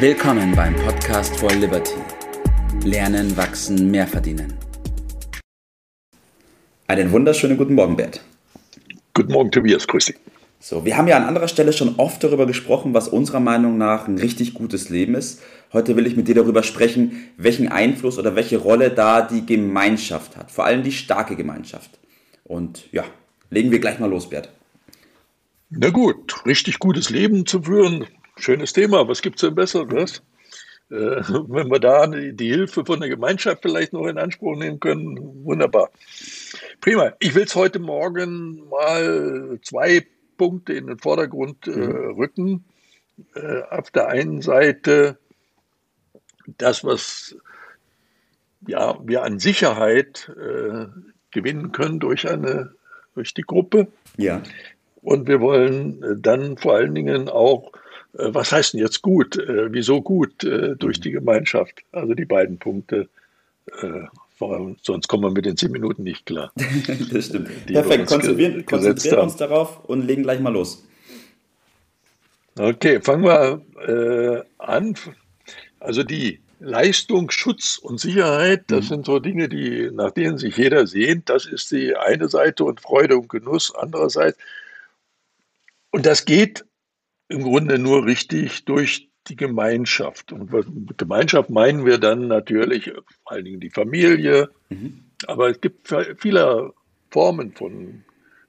Willkommen beim Podcast for Liberty. Lernen, wachsen, mehr verdienen. Einen wunderschönen guten Morgen, Bert. Guten Morgen, Tobias. Grüß dich. So, wir haben ja an anderer Stelle schon oft darüber gesprochen, was unserer Meinung nach ein richtig gutes Leben ist. Heute will ich mit dir darüber sprechen, welchen Einfluss oder welche Rolle da die Gemeinschaft hat. Vor allem die starke Gemeinschaft. Und ja, legen wir gleich mal los, Bert. Na gut, richtig gutes Leben zu führen, schönes Thema. Was gibt es denn Besseres? Äh, wenn wir da die Hilfe von der Gemeinschaft vielleicht noch in Anspruch nehmen können, wunderbar. Prima. Ich will es heute Morgen mal zwei Punkte in den Vordergrund äh, mhm. rücken. Äh, auf der einen Seite das, was ja, wir an Sicherheit äh, gewinnen können durch, eine, durch die Gruppe. Ja. Und wir wollen äh, dann vor allen Dingen auch, was heißt denn jetzt gut, äh, wieso gut durch die Gemeinschaft? Also die beiden Punkte sonst kommen wir mit den zehn Minuten nicht klar. das stimmt. Perfekt, konzentrieren, konzentrieren uns darauf und legen gleich mal los. Okay, fangen wir äh, an. Also die Leistung, Schutz und Sicherheit, das mhm. sind so Dinge, die, nach denen sich jeder sehnt. Das ist die eine Seite und Freude und Genuss andererseits. Und das geht im Grunde nur richtig durch die Gemeinschaft. Und mit Gemeinschaft meinen wir dann natürlich vor allen Dingen die Familie, mhm. aber es gibt viele Formen von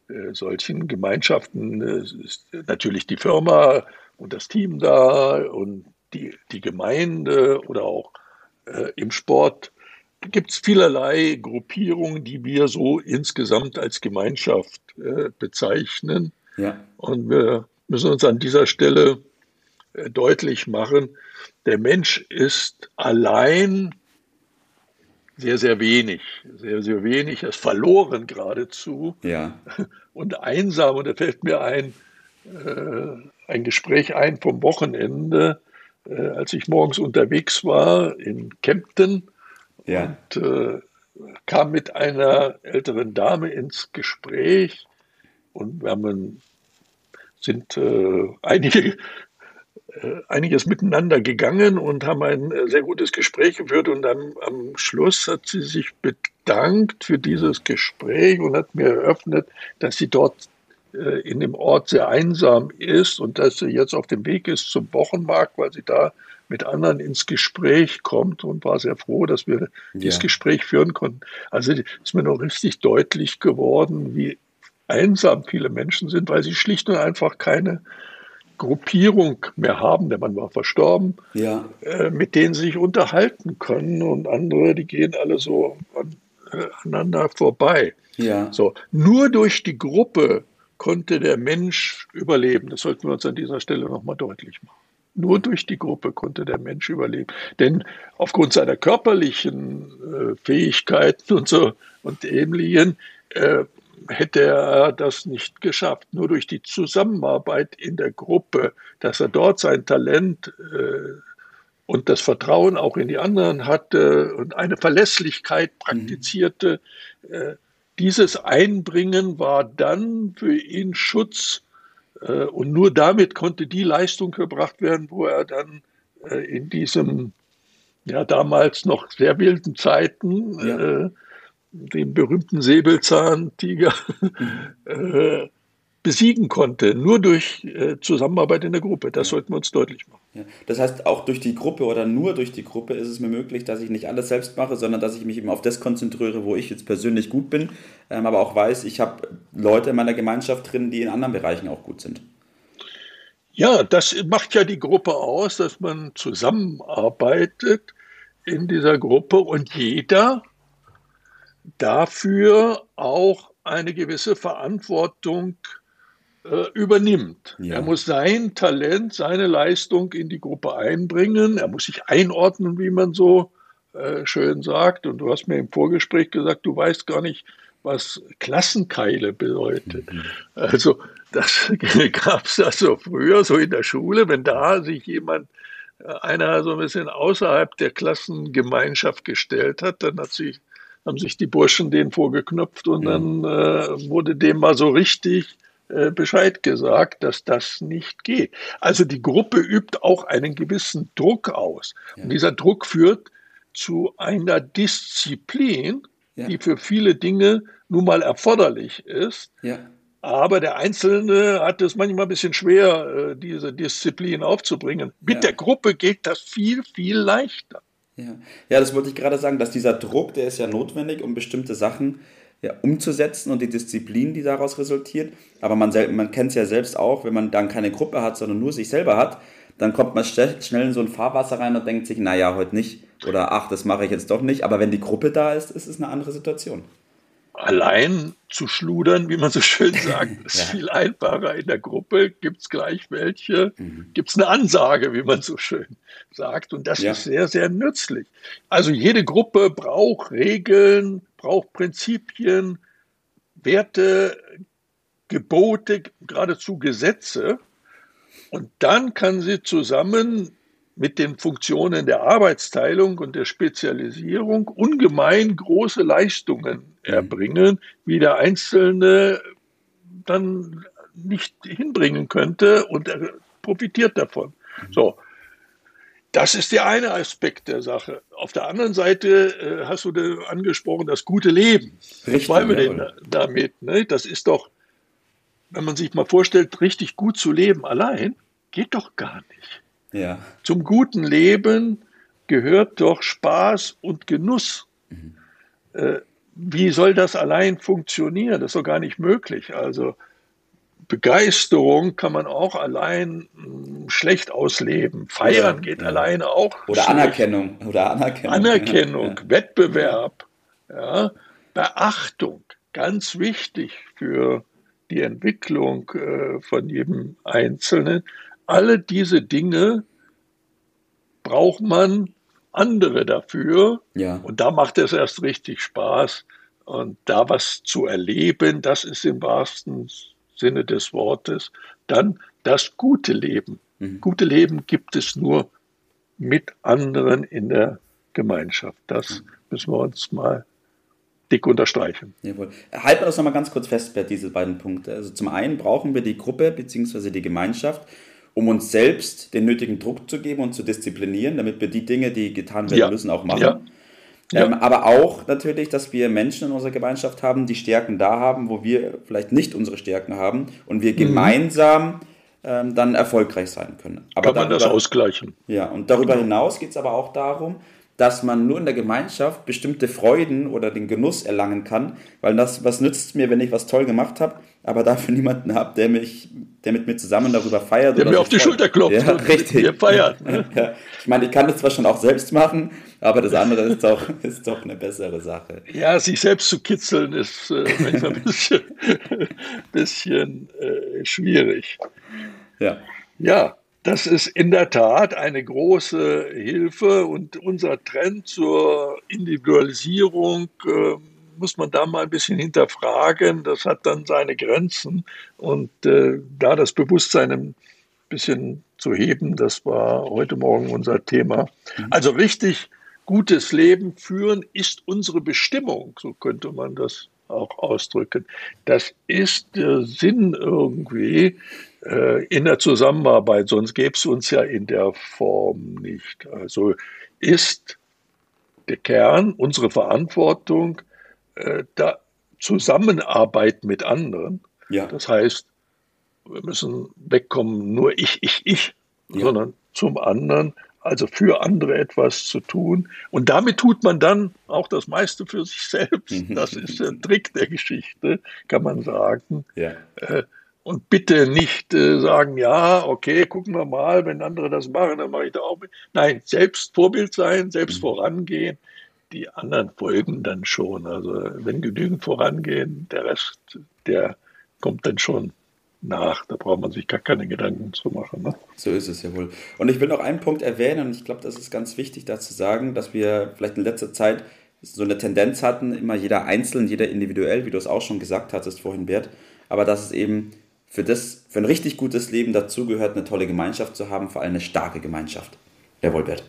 äh, solchen Gemeinschaften. Es ist natürlich die Firma und das Team da und die, die Gemeinde oder auch äh, im Sport. Da gibt es vielerlei Gruppierungen, die wir so insgesamt als Gemeinschaft äh, bezeichnen. Ja. Und wir müssen uns an dieser Stelle äh, deutlich machen, der Mensch ist allein sehr, sehr wenig, sehr, sehr wenig, er ist verloren geradezu ja. und einsam. Und da fällt mir ein, äh, ein Gespräch ein vom Wochenende, äh, als ich morgens unterwegs war in Kempten ja. und äh, kam mit einer älteren Dame ins Gespräch und wir haben, sind äh, einige äh, einiges miteinander gegangen und haben ein äh, sehr gutes Gespräch geführt. Und dann am Schluss hat sie sich bedankt für dieses Gespräch und hat mir eröffnet, dass sie dort äh, in dem Ort sehr einsam ist und dass sie jetzt auf dem Weg ist zum Wochenmarkt, weil sie da mit anderen ins Gespräch kommt und war sehr froh, dass wir ja. dieses Gespräch führen konnten. Also ist mir noch richtig deutlich geworden, wie einsam viele Menschen sind, weil sie schlicht und einfach keine Gruppierung mehr haben, der Mann war verstorben, ja. äh, mit denen sie sich unterhalten können und andere, die gehen alle so an, äh, aneinander vorbei. Ja. So, nur durch die Gruppe konnte der Mensch überleben. Das sollten wir uns an dieser Stelle nochmal deutlich machen. Nur durch die Gruppe konnte der Mensch überleben. Denn aufgrund seiner körperlichen äh, Fähigkeiten und so und ähnlichen äh, hätte er das nicht geschafft. Nur durch die Zusammenarbeit in der Gruppe, dass er dort sein Talent äh, und das Vertrauen auch in die anderen hatte und eine Verlässlichkeit praktizierte, mhm. dieses Einbringen war dann für ihn Schutz äh, und nur damit konnte die Leistung gebracht werden, wo er dann äh, in diesem ja damals noch sehr wilden Zeiten ja. Den berühmten Säbelzahntiger äh, besiegen konnte, nur durch äh, Zusammenarbeit in der Gruppe. Das ja. sollten wir uns deutlich machen. Ja. Das heißt, auch durch die Gruppe oder nur durch die Gruppe ist es mir möglich, dass ich nicht alles selbst mache, sondern dass ich mich eben auf das konzentriere, wo ich jetzt persönlich gut bin, ähm, aber auch weiß, ich habe Leute in meiner Gemeinschaft drin, die in anderen Bereichen auch gut sind. Ja, das macht ja die Gruppe aus, dass man zusammenarbeitet in dieser Gruppe und jeder dafür auch eine gewisse Verantwortung äh, übernimmt. Ja. Er muss sein Talent, seine Leistung in die Gruppe einbringen. Er muss sich einordnen, wie man so äh, schön sagt. Und du hast mir im Vorgespräch gesagt, du weißt gar nicht, was Klassenkeile bedeutet. Mhm. Also das gab es also früher so in der Schule, wenn da sich jemand äh, einer so ein bisschen außerhalb der Klassengemeinschaft gestellt hat, dann hat sich haben sich die Burschen den vorgeknöpft und dann äh, wurde dem mal so richtig äh, Bescheid gesagt, dass das nicht geht. Also die Gruppe übt auch einen gewissen Druck aus. Ja. Und dieser Druck führt zu einer Disziplin, ja. die für viele Dinge nun mal erforderlich ist. Ja. Aber der Einzelne hat es manchmal ein bisschen schwer, äh, diese Disziplin aufzubringen. Mit ja. der Gruppe geht das viel, viel leichter. Ja. ja, das wollte ich gerade sagen, dass dieser Druck, der ist ja notwendig, um bestimmte Sachen ja, umzusetzen und die Disziplin, die daraus resultiert. Aber man, man kennt es ja selbst auch, wenn man dann keine Gruppe hat, sondern nur sich selber hat, dann kommt man schnell in so ein Fahrwasser rein und denkt sich, naja, heute nicht. Oder ach, das mache ich jetzt doch nicht. Aber wenn die Gruppe da ist, ist es eine andere Situation allein zu schludern, wie man so schön sagt, ist ja. viel einfacher. In der Gruppe gibt es gleich welche, mhm. gibt es eine Ansage, wie man so schön sagt. Und das ja. ist sehr, sehr nützlich. Also jede Gruppe braucht Regeln, braucht Prinzipien, Werte, Gebote, geradezu Gesetze. Und dann kann sie zusammen mit den Funktionen der Arbeitsteilung und der Spezialisierung ungemein große Leistungen mhm. erbringen, wie der Einzelne dann nicht hinbringen könnte und er profitiert davon. Mhm. So. Das ist der eine Aspekt der Sache. Auf der anderen Seite äh, hast du angesprochen, das gute Leben. Richtig, Was wir denn damit? Ne? Das ist doch, wenn man sich mal vorstellt, richtig gut zu leben allein, geht doch gar nicht. Ja. Zum guten Leben gehört doch Spaß und Genuss. Mhm. Äh, wie soll das allein funktionieren? Das ist doch gar nicht möglich. Also Begeisterung kann man auch allein mh, hm, schlecht ausleben. Feiern ja, geht ja. alleine auch. Oder schlecht. Anerkennung. Oder Anerkennung. Anerkennung, ja. Wettbewerb. Beachtung, ganz wichtig für die Entwicklung äh, von jedem Einzelnen alle diese Dinge braucht man andere dafür. Ja. Und da macht es erst richtig Spaß. Und da was zu erleben, das ist im wahrsten Sinne des Wortes dann das gute Leben. Mhm. Gute Leben gibt es nur mit anderen in der Gemeinschaft. Das mhm. müssen wir uns mal dick unterstreichen. Jawohl. Halten wir das nochmal ganz kurz fest, Bert, diese beiden Punkte. Also zum einen brauchen wir die Gruppe bzw. die Gemeinschaft um uns selbst den nötigen Druck zu geben und zu disziplinieren, damit wir die Dinge, die getan werden ja. müssen, auch machen. Ja. Ja. Ähm, aber auch natürlich, dass wir Menschen in unserer Gemeinschaft haben, die Stärken da haben, wo wir vielleicht nicht unsere Stärken haben und wir mhm. gemeinsam ähm, dann erfolgreich sein können. Aber Kann man darüber, das ausgleichen. Ja, und darüber genau. hinaus geht es aber auch darum, dass man nur in der Gemeinschaft bestimmte Freuden oder den Genuss erlangen kann, weil das, was nützt mir, wenn ich was toll gemacht habe, aber dafür niemanden habe, der mich, der mit mir zusammen darüber feiert. Der mir auf die Schulter klopft ja, richtig. mir feiert. Ne? Ja. Ich meine, ich kann das zwar schon auch selbst machen, aber das andere ist doch, ist doch eine bessere Sache. Ja, sich selbst zu kitzeln ist äh, manchmal ein bisschen, bisschen äh, schwierig. Ja. Ja, das ist in der Tat eine große Hilfe und unser Trend zur Individualisierung äh, muss man da mal ein bisschen hinterfragen. Das hat dann seine Grenzen und äh, da das Bewusstsein ein bisschen zu heben, das war heute Morgen unser Thema. Mhm. Also richtig gutes Leben führen ist unsere Bestimmung, so könnte man das auch ausdrücken. Das ist der Sinn irgendwie äh, in der Zusammenarbeit, sonst gäbe es uns ja in der Form nicht. Also ist der Kern, unsere Verantwortung, äh, da Zusammenarbeit mit anderen. Ja. Das heißt, wir müssen wegkommen, nur ich, ich, ich, ja. sondern zum anderen, also für andere etwas zu tun. Und damit tut man dann auch das meiste für sich selbst. Das ist der Trick der Geschichte, kann man sagen. Ja. Äh, und bitte nicht äh, sagen, ja, okay, gucken wir mal, wenn andere das machen, dann mache ich da auch mit. Nein, selbst Vorbild sein, selbst mhm. vorangehen. Die anderen folgen dann schon. Also wenn genügend vorangehen, der Rest, der kommt dann schon nach. Da braucht man sich gar keine Gedanken zu machen. Ne? So ist es ja wohl. Und ich will noch einen Punkt erwähnen, und ich glaube, das ist ganz wichtig, da zu sagen, dass wir vielleicht in letzter Zeit so eine Tendenz hatten, immer jeder einzeln, jeder individuell, wie du es auch schon gesagt hattest vorhin, Bert, aber dass es eben für, das, für ein richtig gutes Leben dazugehört, eine tolle Gemeinschaft zu haben, vor allem eine starke Gemeinschaft. Jawohl, Bert.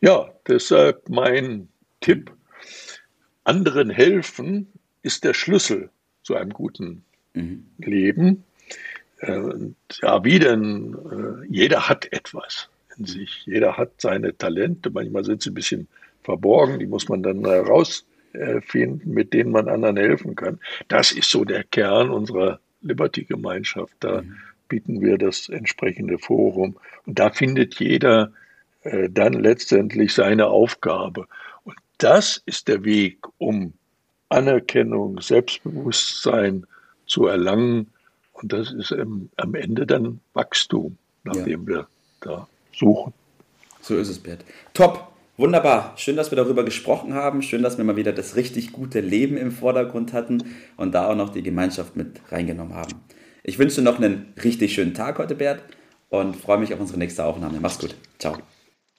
Ja, deshalb mein Tipp, anderen helfen ist der Schlüssel zu einem guten mhm. leben. Äh, ja, wie denn? Äh, jeder hat etwas in sich. Jeder hat seine Talente. Manchmal sind sie ein bisschen verborgen. Die muss man dann herausfinden, mit denen man anderen helfen kann. Das ist so der Kern unserer Liberty-Gemeinschaft. Da mhm. bieten wir das entsprechende Forum. Und da findet jeder äh, dann letztendlich seine Aufgabe. Und das ist der Weg, um Anerkennung, Selbstbewusstsein zu erlangen. Und das ist ähm, am Ende dann Wachstum, nach ja. dem wir da suchen. So ist es, Bert. Top. Wunderbar. Schön, dass wir darüber gesprochen haben. Schön, dass wir mal wieder das richtig gute Leben im Vordergrund hatten und da auch noch die Gemeinschaft mit reingenommen haben. Ich wünsche dir noch einen richtig schönen Tag heute, Bert, und freue mich auf unsere nächste Aufnahme. Mach's gut. Ciao.